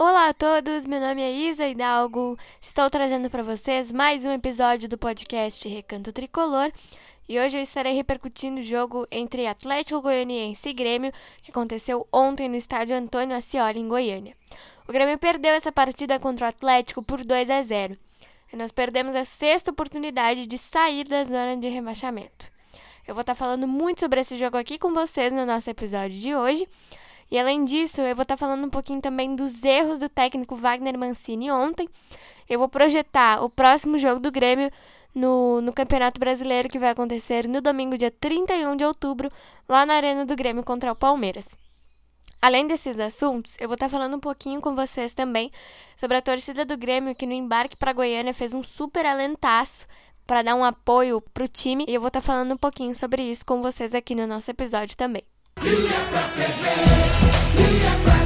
Olá a todos, meu nome é Isa Hidalgo. Estou trazendo para vocês mais um episódio do podcast Recanto Tricolor. E hoje eu estarei repercutindo o jogo entre Atlético Goianiense e Grêmio, que aconteceu ontem no estádio Antônio Ascioli, em Goiânia. O Grêmio perdeu essa partida contra o Atlético por 2 a 0. E nós perdemos a sexta oportunidade de sair da zona de rebaixamento. Eu vou estar falando muito sobre esse jogo aqui com vocês no nosso episódio de hoje. E além disso, eu vou estar tá falando um pouquinho também dos erros do técnico Wagner Mancini ontem. Eu vou projetar o próximo jogo do Grêmio no, no Campeonato Brasileiro que vai acontecer no domingo, dia 31 de outubro, lá na Arena do Grêmio contra o Palmeiras. Além desses assuntos, eu vou estar tá falando um pouquinho com vocês também sobre a torcida do Grêmio que no embarque para Goiânia fez um super alentaço para dar um apoio para o time e eu vou estar tá falando um pouquinho sobre isso com vocês aqui no nosso episódio também. Cria pra ferver, cria pra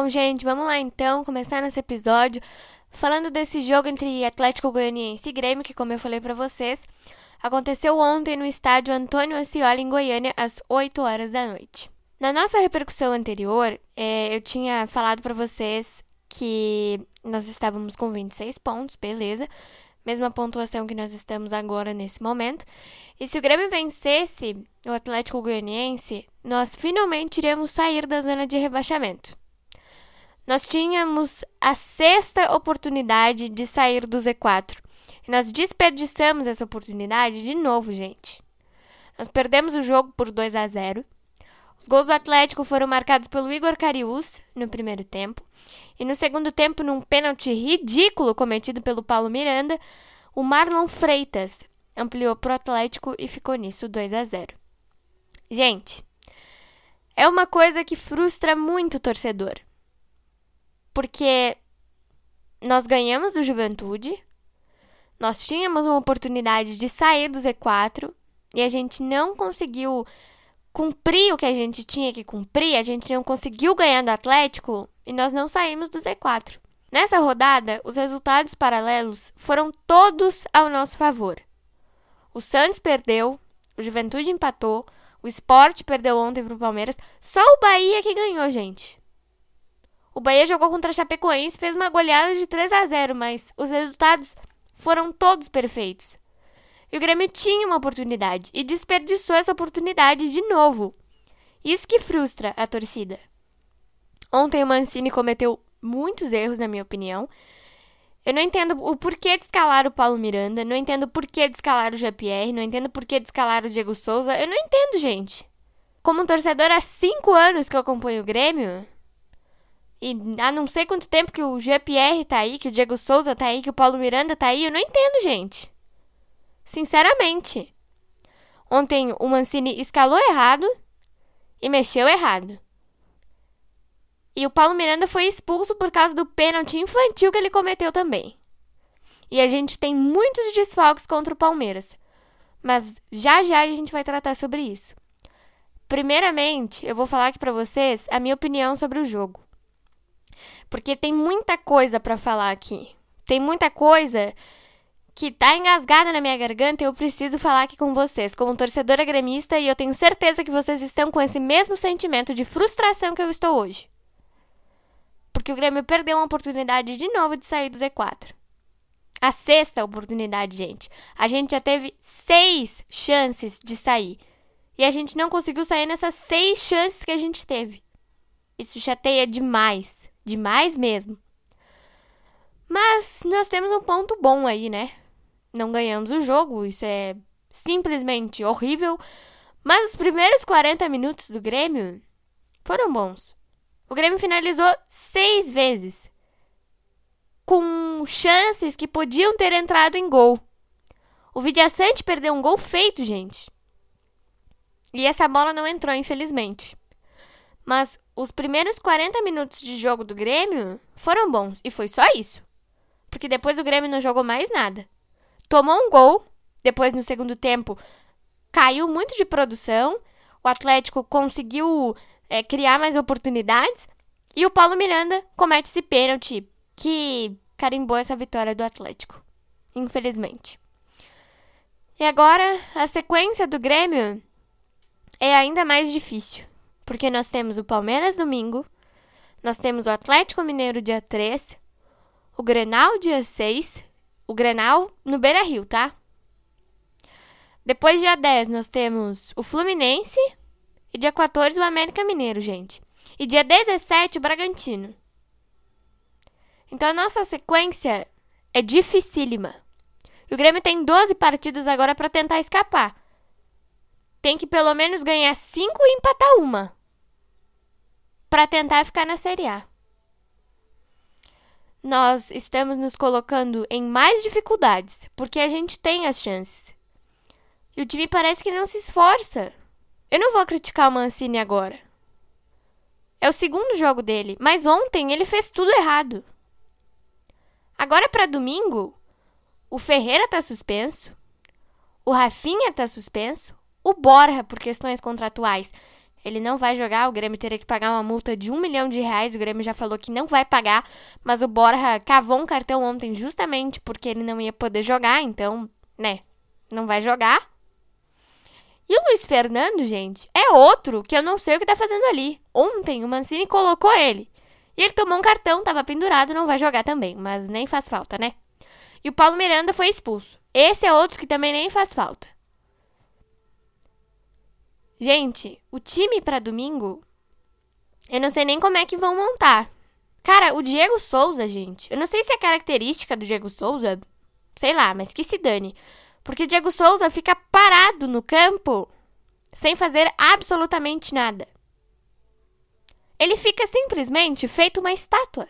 Bom, gente, vamos lá então, começar nesse episódio falando desse jogo entre Atlético Goianiense e Grêmio, que como eu falei para vocês, aconteceu ontem no estádio Antônio Ascioli, em Goiânia, às 8 horas da noite. Na nossa repercussão anterior, é, eu tinha falado para vocês que nós estávamos com 26 pontos, beleza? Mesma pontuação que nós estamos agora nesse momento. E se o Grêmio vencesse o Atlético Goianiense, nós finalmente iríamos sair da zona de rebaixamento. Nós tínhamos a sexta oportunidade de sair do Z4. E nós desperdiçamos essa oportunidade de novo, gente. Nós perdemos o jogo por 2 a 0. Os gols do Atlético foram marcados pelo Igor Cariús no primeiro tempo. E no segundo tempo, num pênalti ridículo cometido pelo Paulo Miranda, o Marlon Freitas ampliou para o Atlético e ficou nisso 2 a 0. Gente, é uma coisa que frustra muito o torcedor porque nós ganhamos do Juventude, nós tínhamos uma oportunidade de sair do Z4 e a gente não conseguiu cumprir o que a gente tinha que cumprir, a gente não conseguiu ganhar do Atlético e nós não saímos do Z4. Nessa rodada, os resultados paralelos foram todos ao nosso favor. O Santos perdeu, o Juventude empatou, o Sport perdeu ontem para o Palmeiras, só o Bahia que ganhou, gente. O Bahia jogou contra a Chapecoense e fez uma goleada de 3 a 0, mas os resultados foram todos perfeitos. E o Grêmio tinha uma oportunidade e desperdiçou essa oportunidade de novo. Isso que frustra a torcida. Ontem o Mancini cometeu muitos erros, na minha opinião. Eu não entendo o porquê de escalar o Paulo Miranda, não entendo o porquê de escalar o GPR, não entendo o porquê de escalar o Diego Souza. Eu não entendo, gente. Como um torcedor há cinco anos que eu acompanho o Grêmio, e há não sei quanto tempo que o GPR tá aí, que o Diego Souza tá aí, que o Paulo Miranda tá aí, eu não entendo, gente. Sinceramente. Ontem o Mancini escalou errado e mexeu errado. E o Paulo Miranda foi expulso por causa do pênalti infantil que ele cometeu também. E a gente tem muitos desfalques contra o Palmeiras. Mas já já a gente vai tratar sobre isso. Primeiramente, eu vou falar aqui para vocês a minha opinião sobre o jogo porque tem muita coisa para falar aqui. Tem muita coisa que tá engasgada na minha garganta e eu preciso falar aqui com vocês, como torcedora gremista, e eu tenho certeza que vocês estão com esse mesmo sentimento de frustração que eu estou hoje. Porque o Grêmio perdeu uma oportunidade de novo de sair do Z4. A sexta oportunidade, gente. A gente já teve seis chances de sair. E a gente não conseguiu sair nessas seis chances que a gente teve. Isso chateia demais. Demais mesmo. Mas nós temos um ponto bom aí, né? Não ganhamos o jogo, isso é simplesmente horrível, Mas os primeiros 40 minutos do Grêmio foram bons. O Grêmio finalizou seis vezes, com chances que podiam ter entrado em gol. O Vidiaçante perdeu um gol feito, gente. E essa bola não entrou, infelizmente. Mas os primeiros 40 minutos de jogo do Grêmio foram bons. E foi só isso. Porque depois o Grêmio não jogou mais nada. Tomou um gol. Depois, no segundo tempo, caiu muito de produção. O Atlético conseguiu é, criar mais oportunidades. E o Paulo Miranda comete esse pênalti que carimbou essa vitória do Atlético. Infelizmente. E agora, a sequência do Grêmio é ainda mais difícil. Porque nós temos o Palmeiras domingo, nós temos o Atlético Mineiro dia 3, o Grenal dia 6, o Grenal no Beira Rio, tá? Depois, dia 10, nós temos o Fluminense. E dia 14, o América Mineiro, gente. E dia 17, o Bragantino. Então, a nossa sequência é dificílima. E o Grêmio tem 12 partidas agora para tentar escapar. Tem que pelo menos ganhar 5 e empatar uma. Para tentar ficar na Série A. Nós estamos nos colocando em mais dificuldades, porque a gente tem as chances. E o time parece que não se esforça. Eu não vou criticar o Mancini agora. É o segundo jogo dele, mas ontem ele fez tudo errado. Agora para domingo, o Ferreira tá suspenso, o Rafinha tá suspenso, o Borja por questões contratuais. Ele não vai jogar, o Grêmio teria que pagar uma multa de um milhão de reais. O Grêmio já falou que não vai pagar, mas o Borja cavou um cartão ontem justamente porque ele não ia poder jogar, então, né, não vai jogar. E o Luiz Fernando, gente, é outro que eu não sei o que tá fazendo ali. Ontem o Mancini colocou ele. E ele tomou um cartão, tava pendurado, não vai jogar também, mas nem faz falta, né? E o Paulo Miranda foi expulso. Esse é outro que também nem faz falta. Gente, o time para domingo, eu não sei nem como é que vão montar. Cara, o Diego Souza, gente, eu não sei se é característica do Diego Souza, sei lá, mas que se dane. Porque Diego Souza fica parado no campo sem fazer absolutamente nada. Ele fica simplesmente feito uma estátua.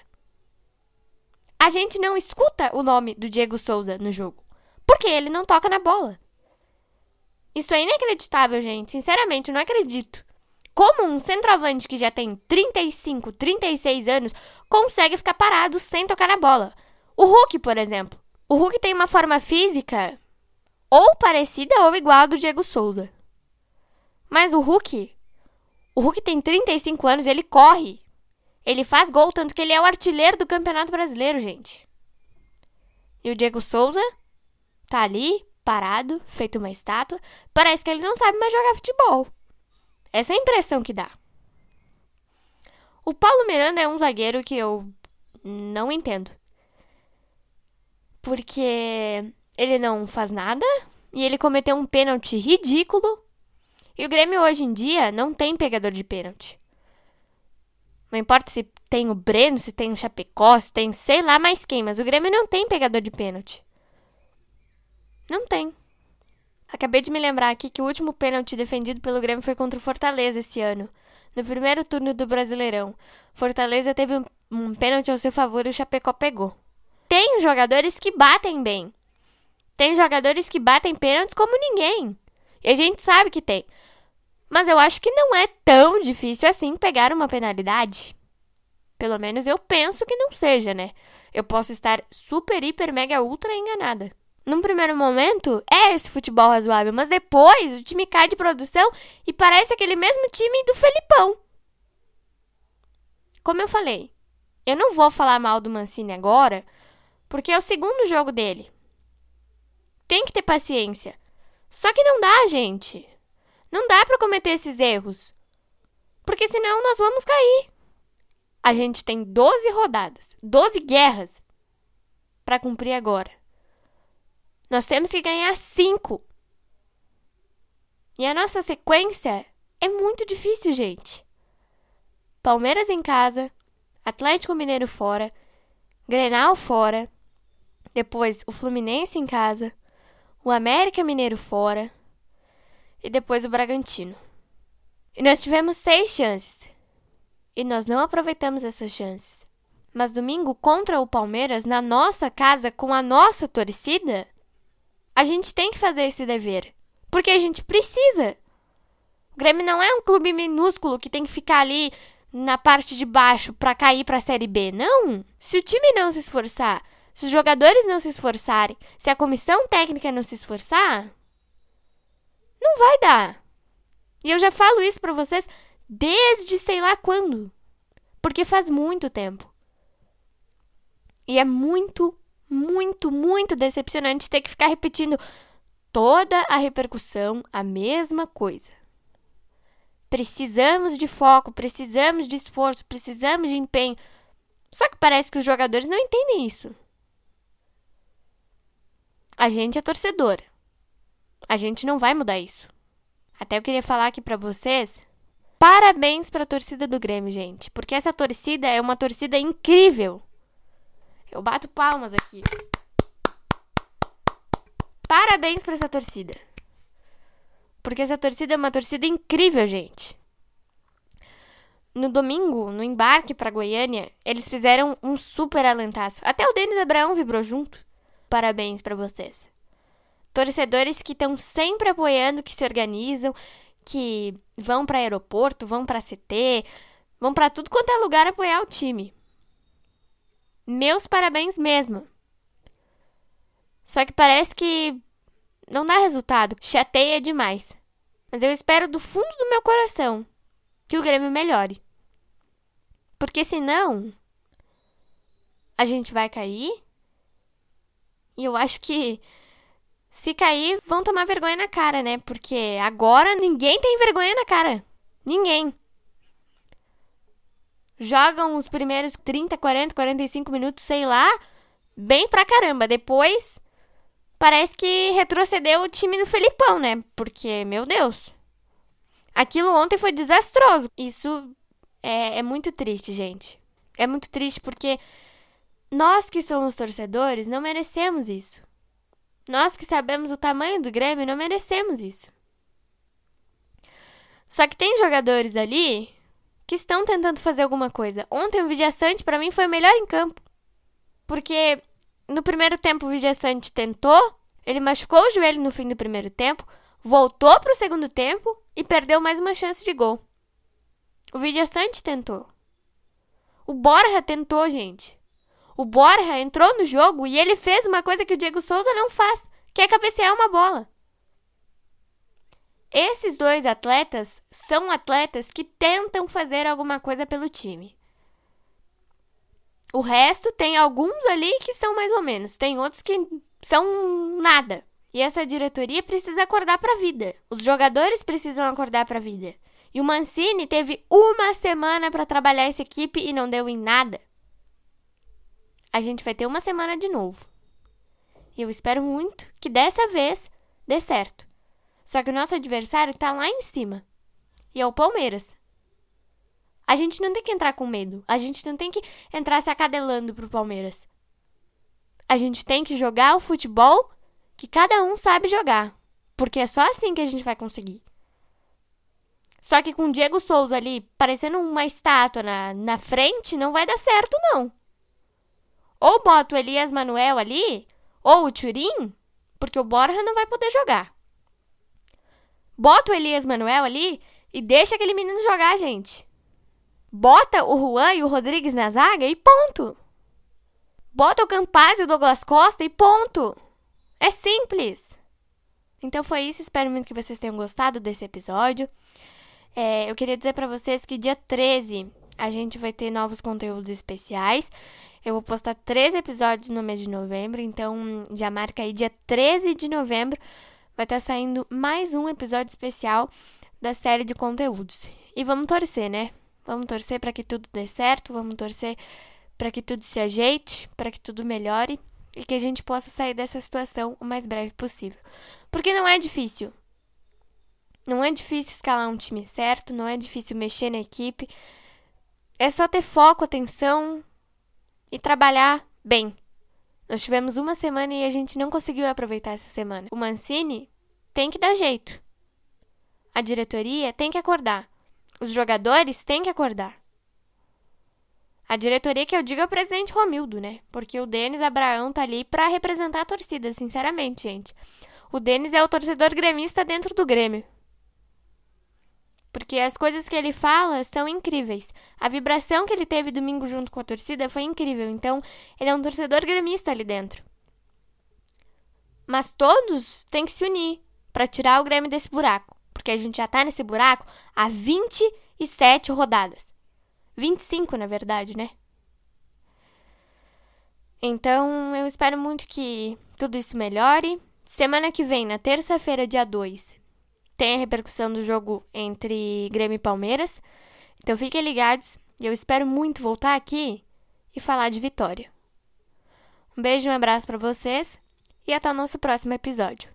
A gente não escuta o nome do Diego Souza no jogo, porque ele não toca na bola. Isso é inacreditável, gente. Sinceramente, eu não acredito. Como um centroavante que já tem 35, 36 anos consegue ficar parado sem tocar na bola? O Hulk, por exemplo. O Hulk tem uma forma física ou parecida ou igual a do Diego Souza. Mas o Hulk, o Hulk tem 35 anos, ele corre. Ele faz gol, tanto que ele é o artilheiro do Campeonato Brasileiro, gente. E o Diego Souza tá ali, parado, feito uma estátua. Parece que ele não sabe mais jogar futebol. Essa é a impressão que dá. O Paulo Miranda é um zagueiro que eu não entendo. Porque ele não faz nada e ele cometeu um pênalti ridículo. E o Grêmio hoje em dia não tem pegador de pênalti. Não importa se tem o Breno, se tem o Chapecó, se tem sei lá mais quem, mas o Grêmio não tem pegador de pênalti. Não tem. Acabei de me lembrar aqui que o último pênalti defendido pelo Grêmio foi contra o Fortaleza esse ano, no primeiro turno do Brasileirão. Fortaleza teve um, um pênalti ao seu favor e o Chapecó pegou. Tem jogadores que batem bem, tem jogadores que batem pênaltis como ninguém. E a gente sabe que tem. Mas eu acho que não é tão difícil assim pegar uma penalidade. Pelo menos eu penso que não seja, né? Eu posso estar super, hiper, mega, ultra enganada. Num primeiro momento, é esse futebol razoável, mas depois o time cai de produção e parece aquele mesmo time do Felipão. Como eu falei, eu não vou falar mal do Mancini agora, porque é o segundo jogo dele tem que ter paciência. Só que não dá, gente. Não dá para cometer esses erros. Porque senão nós vamos cair. A gente tem 12 rodadas, 12 guerras para cumprir agora. Nós temos que ganhar 5. E a nossa sequência é muito difícil, gente. Palmeiras em casa, Atlético Mineiro fora, Grenal fora, depois o Fluminense em casa, o América Mineiro fora. e depois o Bragantino. E nós tivemos seis chances. E nós não aproveitamos essas chances. Mas domingo, contra o Palmeiras, na nossa casa, com a nossa torcida, a gente tem que fazer esse dever. Porque a gente precisa. O Grêmio não é um clube minúsculo que tem que ficar ali na parte de baixo para cair para a Série B. Não! Se o time não se esforçar, se os jogadores não se esforçarem, se a comissão técnica não se esforçar, não vai dar. E eu já falo isso para vocês desde sei lá quando. Porque faz muito tempo. E é muito, muito, muito decepcionante ter que ficar repetindo toda a repercussão a mesma coisa. Precisamos de foco, precisamos de esforço, precisamos de empenho. Só que parece que os jogadores não entendem isso. A gente é torcedora. A gente não vai mudar isso. Até eu queria falar aqui para vocês, parabéns para a torcida do Grêmio, gente, porque essa torcida é uma torcida incrível. Eu bato palmas aqui. Parabéns para essa torcida. Porque essa torcida é uma torcida incrível, gente. No domingo, no embarque para Goiânia, eles fizeram um super alentaço. Até o Denis Abraão vibrou junto. Parabéns para vocês. Torcedores que estão sempre apoiando, que se organizam, que vão para aeroporto, vão para CT, vão para tudo quanto é lugar apoiar o time. Meus parabéns mesmo. Só que parece que não dá resultado, chateia demais. Mas eu espero do fundo do meu coração que o Grêmio melhore. Porque senão a gente vai cair. E eu acho que se cair, vão tomar vergonha na cara, né? Porque agora ninguém tem vergonha na cara. Ninguém. Jogam os primeiros 30, 40, 45 minutos, sei lá, bem pra caramba. Depois parece que retrocedeu o time do Felipão, né? Porque, meu Deus. Aquilo ontem foi desastroso. Isso é, é muito triste, gente. É muito triste porque nós que somos torcedores não merecemos isso. Nós que sabemos o tamanho do Grêmio não merecemos isso. Só que tem jogadores ali que estão tentando fazer alguma coisa. Ontem o Vidiaçante para mim foi o melhor em campo. Porque no primeiro tempo, o Vijaçante tentou, ele machucou o joelho no fim do primeiro tempo, voltou para o segundo tempo e perdeu mais uma chance de gol. O Vijaçante tentou. O Borja tentou, gente. O Borja entrou no jogo e ele fez uma coisa que o Diego Souza não faz, que é cabecear uma bola. Esses dois atletas são atletas que tentam fazer alguma coisa pelo time. O resto tem alguns ali que são mais ou menos, tem outros que são nada. E essa diretoria precisa acordar para a vida. Os jogadores precisam acordar para a vida. E o Mancini teve uma semana para trabalhar essa equipe e não deu em nada. A gente vai ter uma semana de novo. E eu espero muito que dessa vez dê certo. Só que o nosso adversário está lá em cima. E é o Palmeiras. A gente não tem que entrar com medo. A gente não tem que entrar se acadelando pro Palmeiras. A gente tem que jogar o futebol que cada um sabe jogar. Porque é só assim que a gente vai conseguir. Só que com o Diego Souza ali, parecendo uma estátua na, na frente, não vai dar certo, não. Ou bota o Elias Manuel ali, ou o Turim, porque o Borja não vai poder jogar. Bota o Elias Manuel ali e deixa aquele menino jogar, gente. Bota o Juan e o Rodrigues na zaga e ponto. Bota o Campaz e o Douglas Costa e ponto. É simples. Então foi isso. Espero muito que vocês tenham gostado desse episódio. É, eu queria dizer para vocês que dia 13 a gente vai ter novos conteúdos especiais. Eu vou postar três episódios no mês de novembro, então já marca aí dia 13 de novembro. Vai estar saindo mais um episódio especial da série de conteúdos. E vamos torcer, né? Vamos torcer para que tudo dê certo, vamos torcer para que tudo se ajeite, para que tudo melhore e que a gente possa sair dessa situação o mais breve possível. Porque não é difícil. Não é difícil escalar um time certo, não é difícil mexer na equipe. É só ter foco, atenção e trabalhar bem. Nós tivemos uma semana e a gente não conseguiu aproveitar essa semana. O Mancini tem que dar jeito. a diretoria tem que acordar. Os jogadores têm que acordar. A diretoria que eu digo é o presidente Romildo, né? Porque o Denis Abraão tá ali para representar a torcida, sinceramente, gente. O Denis é o torcedor gremista dentro do Grêmio. Porque as coisas que ele fala são incríveis. A vibração que ele teve domingo junto com a torcida foi incrível. Então, ele é um torcedor gremista ali dentro. Mas todos têm que se unir para tirar o Grêmio desse buraco. Porque a gente já tá nesse buraco há 27 rodadas. 25, na verdade, né? Então, eu espero muito que tudo isso melhore. Semana que vem, na terça-feira, dia 2, tem a repercussão do jogo entre Grêmio e Palmeiras. Então, fiquem ligados. E eu espero muito voltar aqui e falar de vitória. Um beijo e um abraço para vocês e até o nosso próximo episódio.